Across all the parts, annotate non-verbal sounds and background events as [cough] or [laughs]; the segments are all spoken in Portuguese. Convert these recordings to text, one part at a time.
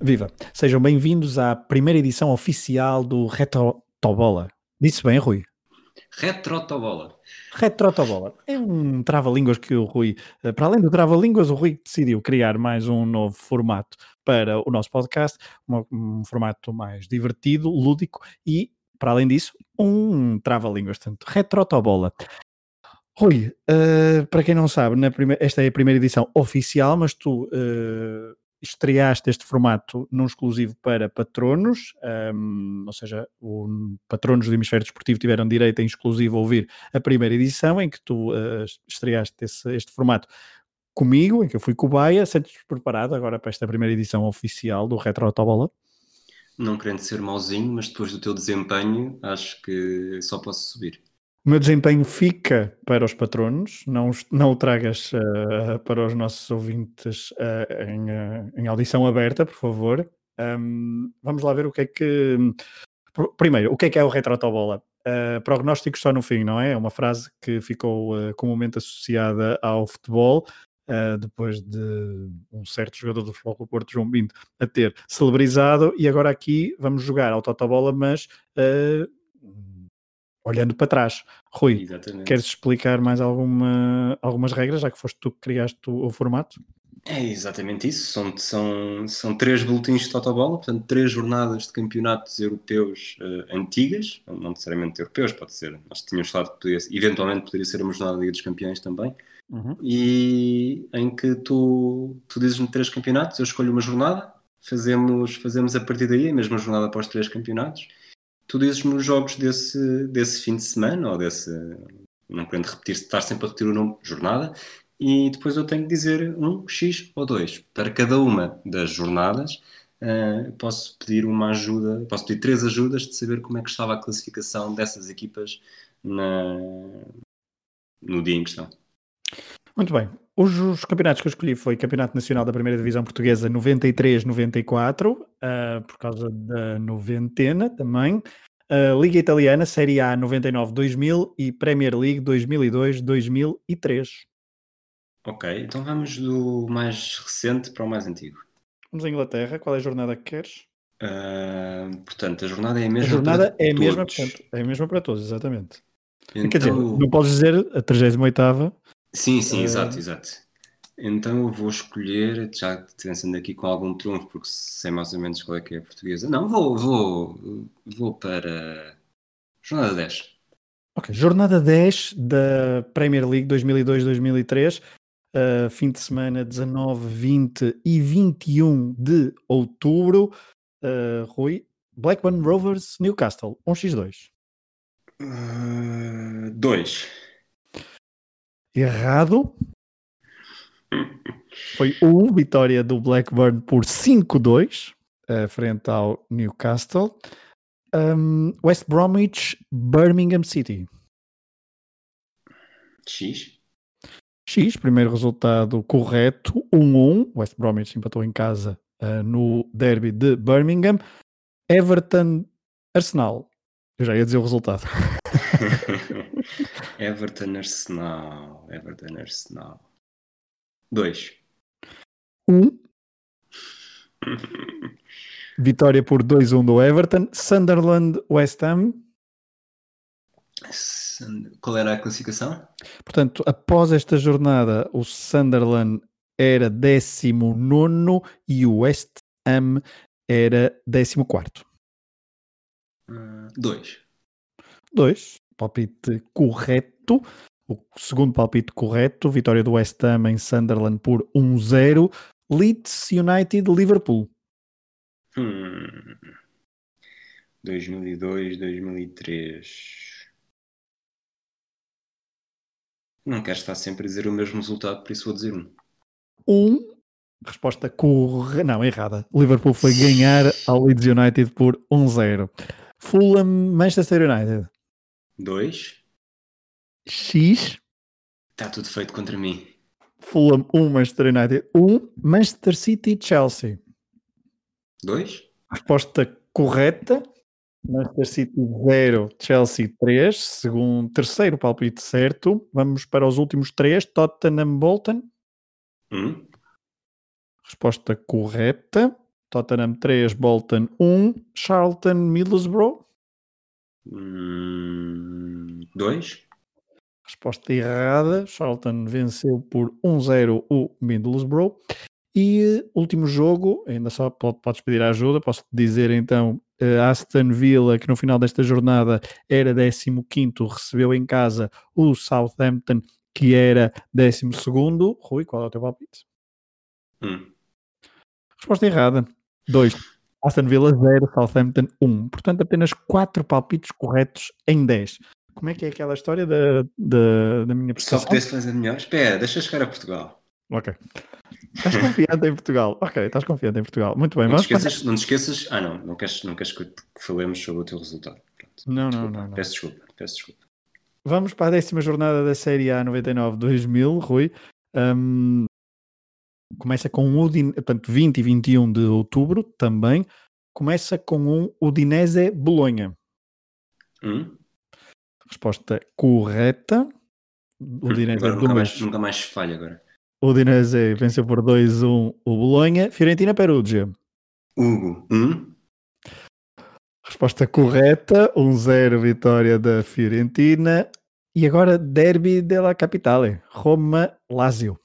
Viva! Sejam bem-vindos à primeira edição oficial do Retrotobola. Disse bem, Rui? Retrotobola. Retrotobola. É um trava-línguas que o Rui, eh, para além do trava-línguas, o Rui decidiu criar mais um novo formato para o nosso podcast, um, um formato mais divertido, lúdico e, para além disso, um trava-línguas. Portanto, Retrotobola. Rui, uh, para quem não sabe, primeira, esta é a primeira edição oficial, mas tu uh, estreaste este formato num exclusivo para patronos, um, ou seja, o, patronos do Hemisfério Desportivo tiveram direito em exclusivo a ouvir a primeira edição, em que tu uh, estreaste esse, este formato comigo, em que eu fui cobaia. Sentes preparado agora para esta primeira edição oficial do Retro Autobola? Não querendo ser mauzinho, mas depois do teu desempenho, acho que só posso subir. O meu desempenho fica para os patronos, não, não o tragas uh, para os nossos ouvintes uh, em, uh, em, audição aberta, por favor. Um, vamos lá ver o que é que. Primeiro, o que é que é o retrotobola? Uh, prognósticos só no fim, não é? É uma frase que ficou comumente associada ao futebol, depois de um certo jogador do Futebol do Porto, João Binto, a ter celebrizado, e agora aqui vamos jogar ao Totobola, mas olhando para trás. Rui, Exatamente. queres explicar mais alguma, algumas regras, já que foste tu que criaste o, o formato? É exatamente isso. São, são, são três boletins de Totobola, portanto, três jornadas de campeonatos europeus uh, antigas, não necessariamente europeus, pode ser. Nós tínhamos falado que poderia, eventualmente poderia ser uma jornada da Liga dos Campeões também. Uhum. E em que tu, tu dizes-me três campeonatos, eu escolho uma jornada, fazemos, fazemos a partir daí a mesma jornada após três campeonatos tu dizes-me os jogos desse, desse fim de semana, ou desse. Não querendo repetir, estar sempre a repetir o nome, jornada, e depois eu tenho que dizer um X ou dois. Para cada uma das jornadas, uh, posso pedir uma ajuda, posso pedir três ajudas de saber como é que estava a classificação dessas equipas na, no dia em questão. Muito bem. Os, os, campeonatos que eu escolhi foi Campeonato Nacional da Primeira Divisão Portuguesa 93-94, uh, ah, por causa da noventena também. Uh, Liga Italiana, Série A 99-2000 e Premier League 2002-2003. Ok, então vamos do mais recente para o mais antigo. Vamos à Inglaterra, qual é a jornada que queres? Uh, portanto, a jornada é a mesma a jornada é a mesma, portanto, é a mesma para todos, exatamente. Então... Quer dizer, não podes dizer a 38 Sim, sim, uh... exato, exato. Então eu vou escolher, já pensando aqui com algum trunfo, porque sei mais ou menos qual é que é a portuguesa. Não, vou, vou, vou para jornada 10. Ok, jornada 10 da Premier League 2002-2003, uh, fim de semana 19, 20 e 21 de outubro. Uh, Rui, Blackburn Rovers, Newcastle, 1x2. 2. Errado. Foi 1, vitória do Blackburn por 5-2, uh, frente ao Newcastle. Um, West Bromwich, Birmingham City. X. X, primeiro resultado correto, 1-1. West Bromwich empatou em casa uh, no derby de Birmingham. Everton, Arsenal. Eu já ia dizer o resultado. [laughs] Everton Arsenal. Everton Arsenal. 2. 1. Um. [laughs] Vitória por 2-1 do Everton. Sunderland West Ham. Qual era a classificação? Portanto, após esta jornada, o Sunderland era 19 e o West Ham era 14. 2. 2. Palpite correto. O segundo palpite correto, vitória do West Ham em Sunderland por 1-0. Leeds United Liverpool. Hum. 2002, 2003. Não quero estar sempre a dizer o mesmo resultado, por isso vou dizer um. Um. Resposta correta. Não, errada. Liverpool foi ganhar ao Leeds United por 1-0. Fulham Manchester United. 2. X. Está tudo feito contra mim. Fulham 1, Manchester United 1, Manchester City Chelsea. 2. Resposta correta. Manchester City 0, Chelsea 3. Segundo, terceiro palpite certo. Vamos para os últimos três. Tottenham Bolton. 1. Um. Resposta correta. Tottenham 3, Bolton 1, Charlton, Middlesbrough. Hum, dois. Resposta errada. Charlton venceu por 1-0 o Middlesbrough. E último jogo, ainda só podes pedir ajuda, posso dizer então, uh, Aston Villa, que no final desta jornada era 15 recebeu em casa o Southampton, que era 12 Rui, qual é o teu palpite? Hum. Resposta errada. 2. Aston Villa 0, Southampton 1. Portanto, apenas 4 palpites corretos em 10. Como é que é aquela história da, da, da minha prestação? Só pudesse fazer melhor? Espera, deixa chegar a Portugal. Ok. Estás confiante em Portugal. Ok, estás confiante em Portugal. Muito bem. Não, te esqueças, não te esqueças. Ah, não. Não queres, não queres que falemos sobre o teu resultado. Pronto. Não, não, não, não, Peço desculpa. Peço desculpa. Vamos para a décima jornada da Série A 99-2000, Rui. Um, começa com um Udin, portanto, 20 e 21 de outubro também. Começa com um Udinese Bolonha. Hum? Resposta correta. Udinese agora, nunca, mais, nunca mais falha agora. O Udinese venceu por 2-1 o Bolonha. Fiorentina Perugia. Hugo. Hum? Resposta correta. 1-0 vitória da Fiorentina. E agora Derby della Capitale. Roma-Lazio.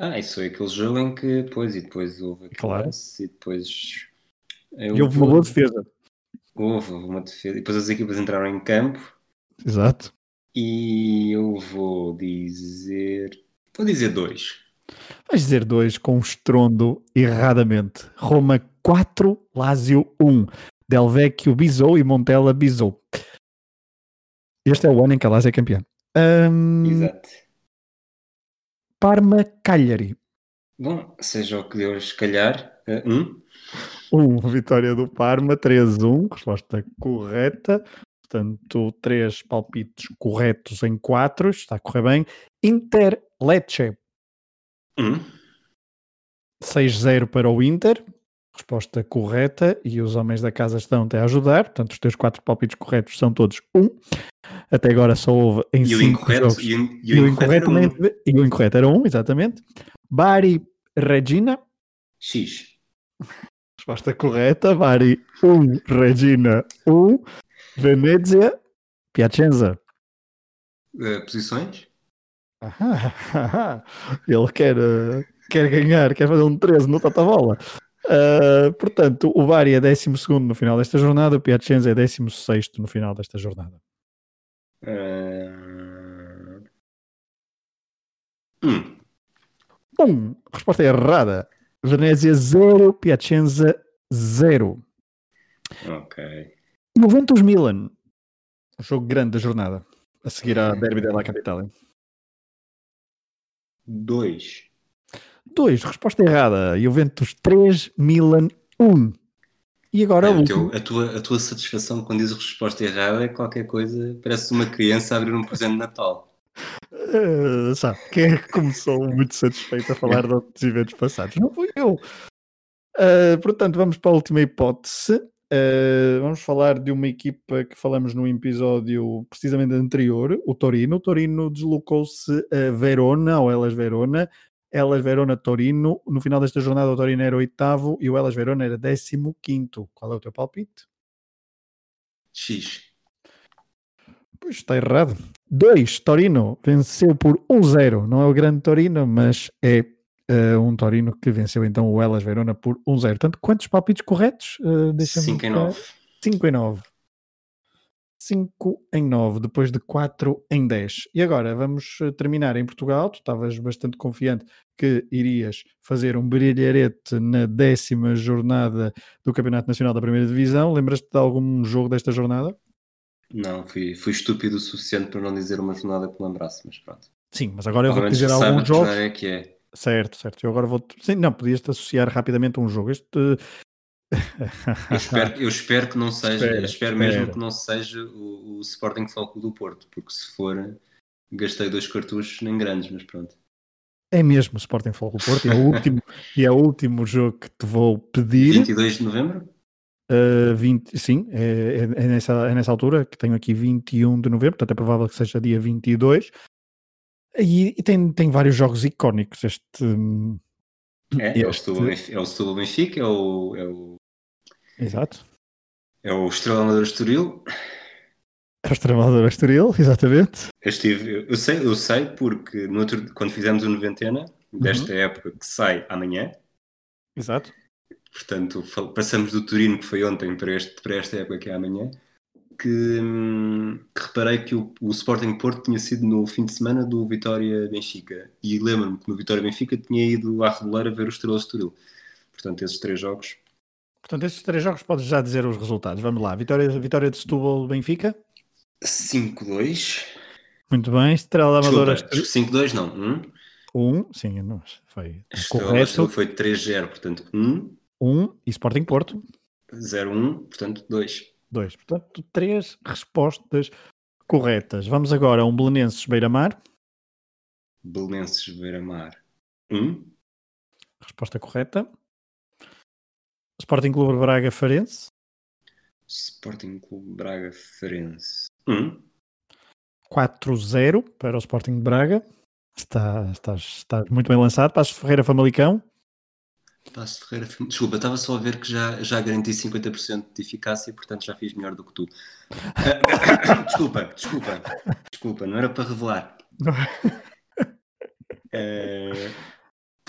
Ah, isso foi aquele jogo em que depois e depois houve claro. e depois e houve uma boa defesa. Houve uma defesa. E depois as equipas entraram em campo. Exato. E eu vou dizer Vou dizer dois. Vais dizer dois com estrondo erradamente. Roma 4, Lazio 1. Del Vecchio bisou e Montella bisou. Este é o ano em que a Lazio é campeã. Um... Exato. Parma Cagliari. Bom, seja o que Deus calhar. Uh, um. Um, vitória do Parma, 3-1. Resposta correta. Portanto, três palpites corretos em quatro. Está a correr bem. Inter Lecce. Hum. 6-0 para o Inter. Resposta correta. E os homens da casa estão-te a ajudar. Portanto, os teus quatro palpites corretos são todos 1. Um. Até agora só houve em 5 jogos. E, o, e o incorreto, era um. e o incorreto era 1, um, exatamente. Bari Regina. X. [laughs] Resposta correta. Bari 1, um, Regina 1. Um. Venezia Piacenza. Uh, posições? [laughs] ele quer, uh, quer ganhar, quer fazer um 13 no Tatabola. Uh, portanto, o Bari é 12 no final desta jornada, o Piacenza é 16 no final desta jornada. Uh... Hum. Um. Resposta errada. Venezia 0, Piacenza 0. Ok. Juventus Milan. Um jogo grande da jornada. A seguir à Derby della Capitale. 2. 2. Resposta errada. Juventus 3, Milan 1. E agora é, teu, a, tua, a tua satisfação quando dizes resposta errada é qualquer coisa, parece uma criança abrir um presente de Natal. Uh, sabe, quem é que começou muito satisfeito a falar de outros eventos passados? Não fui eu. Uh, portanto, vamos para a última hipótese. Uh, vamos falar de uma equipa que falamos no episódio precisamente anterior, o Torino. O Torino deslocou-se a Verona, ou Elas Verona. Elas Verona Torino. No final desta jornada, o Torino era oitavo e o Elas Verona era décimo quinto. Qual é o teu palpite? X. Pois está errado. 2. Torino venceu por 1-0. Não é o grande Torino, mas é Uh, um Torino que venceu então o Elas Verona por 1-0. Portanto, quantos palpites corretos? Uh, 5 em 9. 5 em 9. 5 em 9, depois de 4 em 10. E agora vamos eh, terminar em Portugal. Tu estavas bastante confiante que irias fazer um brilharete na décima jornada do Campeonato Nacional da Primeira Divisão. Lembras-te de algum jogo desta jornada? Não, fui, fui estúpido o suficiente para não dizer uma jornada que me lembrasse, mas pronto. Sim, mas agora eu vou dizer alguns jogos. É que é. Certo, certo. Eu agora vou. Sim, não, podias-te associar rapidamente a um jogo. Este. Eu, espero, eu espero que não seja, espero, espero mesmo que não seja o, o Sporting Foco do Porto, porque se for, gastei dois cartuchos nem grandes, mas pronto. É mesmo o Sporting Foco do Porto, e é o último, [laughs] e é o último jogo que te vou pedir. 22 de novembro? Uh, 20, sim, é, é, é, nessa, é nessa altura que tenho aqui 21 de novembro, portanto é provável que seja dia 22. E, e tem, tem vários jogos icónicos este, É, é, Benfica- é o Setúbal Benfica, é o, é o, Exato. é o Estrela Amadora Estoril. É o Extremadura Estoril, exatamente. Eu, estive, eu, sei, eu sei porque no outro, quando fizemos o noventena, desta época que sai amanhã, Exato. portanto passamos do Turino que foi ontem para, este, para esta época que é amanhã, que, hum, que reparei que o, o Sporting Porto tinha sido no fim de semana do Vitória Benfica e lembro-me que no Vitória Benfica tinha ido à Reboleira ver o Estrela Estoril. Portanto, esses três jogos. Portanto, esses três jogos podes já dizer os resultados. Vamos lá. Vitória, vitória de Setúbal, Benfica. 5-2. Muito bem. Estrela Amadora Desculpa, Estoril. 5-2 não. 1. 1. Sim, não, foi Estrela correto. Foi 3-0, portanto 1. 1. E Sporting Porto. 0-1, portanto 2. 2. Portanto, três respostas corretas. Vamos agora a um Belenenses Beira-Mar. Belenenses Beira-Mar 1. Resposta correta. Sporting Clube Braga Farense. Sporting Clube Braga Ferense 1. 4-0 para o Sporting de Braga. Está, estás, estás muito bem lançado. Passos de Ferreira Famalicão. Passo Ferreira. Desculpa, estava só a ver que já, já garanti 50% de eficácia, portanto já fiz melhor do que tu. [coughs] Desculpa, desculpa, desculpa, não era para revelar. [laughs] Eh,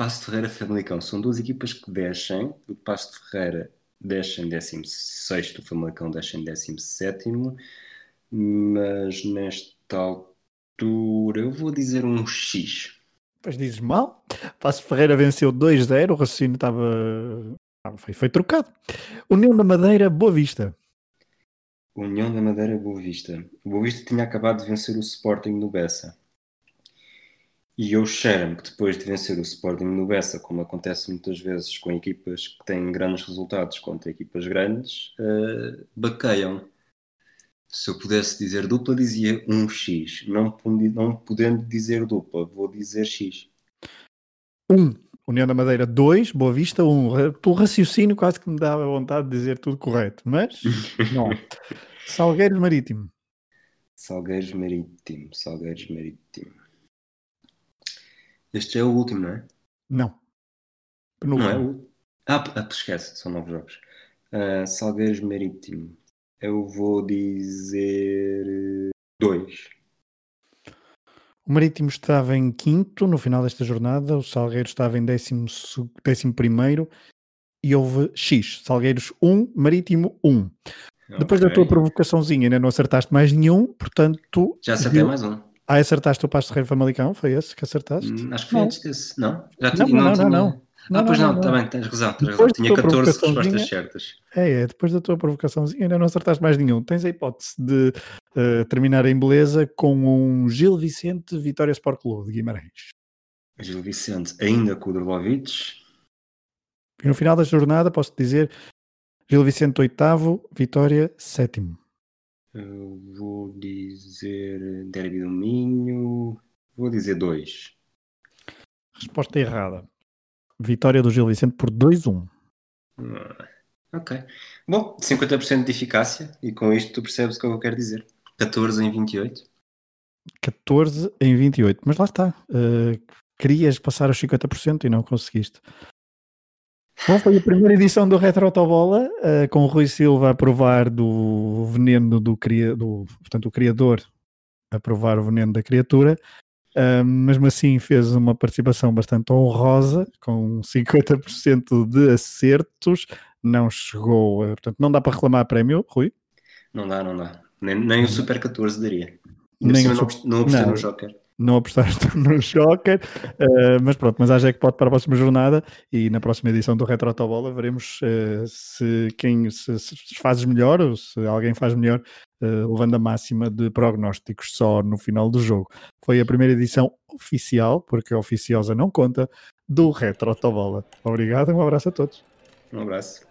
Passo Ferreira Famalicão são duas equipas que descem. O Passo Ferreira desce em 16, o Famalicão desce em 17, mas nesta altura eu vou dizer um X. Depois dizes mal. Passo Ferreira venceu 2-0. O raciocínio estava. ah, Foi, foi trocado. União da Madeira, Boa Vista. União da Madeira Boa Vista. O Boa Vista tinha acabado de vencer o Sporting no Bessa. E eu cheiro-me que depois de vencer o Sporting no Bessa, como acontece muitas vezes com equipas que têm grandes resultados contra equipas grandes, eh, baqueiam. Se eu pudesse dizer dupla, dizia um X. Não, não podendo dizer dupla, vou dizer X. 1. União da Madeira 2, Boa Vista 1. Pelo raciocínio quase que me dava vontade de dizer tudo correto, mas [laughs] não. Salgueiros Marítimo. Salgueiros Marítimo, Salgueiros Marítimo. Este é o último, não é? Não. Não é Penúltimo. o. Ah, ah, esquece, são nove jogos. Ah, Salgueiros Marítimo. Eu vou dizer. eh, Dois. O Marítimo estava em quinto no final desta jornada, o Salgueiro estava em décimo, décimo primeiro e houve X. Salgueiros 1, Marítimo 1. Depois da tua provocaçãozinha ainda não acertaste mais nenhum, portanto... Já acertei mais um. Ah, acertaste o Pasto de Rei Famalicão? Foi esse que acertaste? Hum, Acho que foi Não. antes desse. Não? Já Não, tinha, não, não, tinha- não. Ah, pois não, não, está bem, tens razão, tens razão. Depois da Tinha tua 14 provocaçãozinha- respostas certas. É, é, depois da tua provocaçãozinha ainda não acertaste mais nenhum. Tens a hipótese de eh, terminar em beleza com um Gil Vicente Vitória Sport Clube de Guimarães. Gil Vicente, ainda com o Drbovic. E no final da jornada posso dizer Gil Vicente oitavo, Vitória sétimo. Eu vou dizer Derby do Minho. Vou dizer dois. Resposta errada. Vitória do Gil Vicente por 2-1. Ah, Ok. Bom, 50% de eficácia. E com isto tu percebes o que eu quero dizer. 14 em 28. 14 em 28. Mas lá está. eh, querias passar aos 50% e não conseguiste. Bom, foi a primeira edição do Retro Autobola, eh, com o Rui Silva a provar do veneno do, cria, do portanto, o criador a provar o veneno da criatura. Ah, mesmo assim fez uma participação bastante honrosa, com 50% de acertos, não chegou, a, portanto não dá para reclamar prémio, Rui, Não dá, não dá. Nem, nem o Super 14 daria. Nem o não, Super- não apostei no Joker. Não apostaste [laughs] no Joker, eh, mas pronto, mas há jackpot para a próxima jornada e na próxima edição do Retro Autobola veremos eh, se quem se, se fazes melhor ou se alguém faz melhor, eh, levando a máxima de prognósticos só no final do jogo. Foi a primeira edição oficial, porque a oficiosa não conta, do Retro Autobola. Obrigado um abraço a todos. Um abraço.